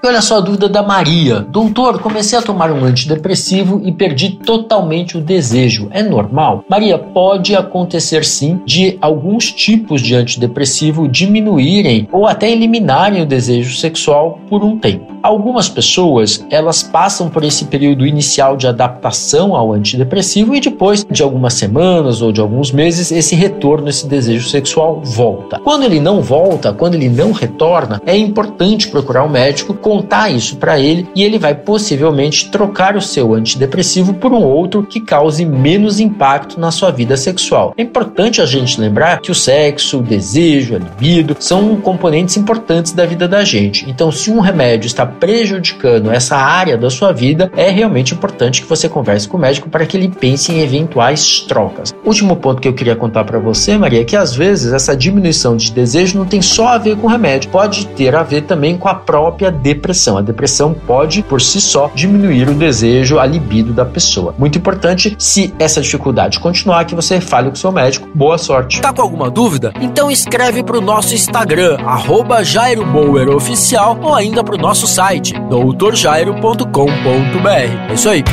E olha só a dúvida da Maria. Doutor, comecei a tomar um antidepressivo e perdi totalmente o desejo. É normal? Maria, pode acontecer sim de alguns tipos de antidepressivo diminuírem ou até eliminarem o desejo sexual por um tempo. Algumas pessoas, elas passam por esse período inicial de adaptação ao antidepressivo e depois de algumas semanas ou de alguns meses, esse retorno, esse desejo sexual volta. Quando ele não volta, quando ele não retorna, é importante procurar um médico contar isso para ele e ele vai possivelmente trocar o seu antidepressivo por um outro que cause menos impacto na sua vida sexual. É importante a gente lembrar que o sexo, o desejo, a libido são componentes importantes da vida da gente. Então, se um remédio está prejudicando essa área da sua vida, é realmente importante que você converse com o médico para que ele pense em eventuais trocas. Último ponto que eu queria contar para você, Maria, é que às vezes essa diminuição de desejo não tem só a ver com o remédio, pode ter a ver também com a própria depressão depressão. A depressão pode, por si só, diminuir o desejo, a libido da pessoa. Muito importante, se essa dificuldade continuar, que você fale com seu médico. Boa sorte. Tá com alguma dúvida? Então escreve para o nosso Instagram, arroba Jairo Bauer Oficial, ou ainda para o nosso site, doutorjairo.com.br. É isso aí.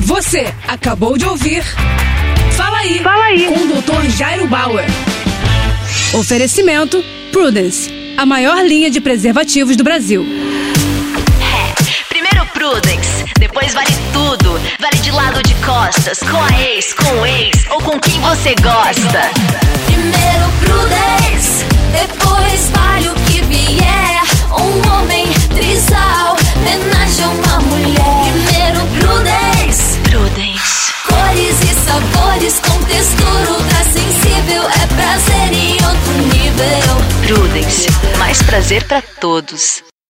Você acabou de ouvir. Fala aí. Fala aí. Com o Dr. Jairo Bauer. Oferecimento Prudence, a maior linha de preservativos do Brasil. Prudence. Depois vale tudo. Vale de lado de costas, com a ex, com o ex ou com quem você gosta. Primeiro Prudence, depois vale o que vier. Um homem trisal, homenagem a uma mulher. Primeiro Prudence. Prudence. Cores e sabores com textura sensível. É prazer em outro nível. Prudence, mais prazer para todos.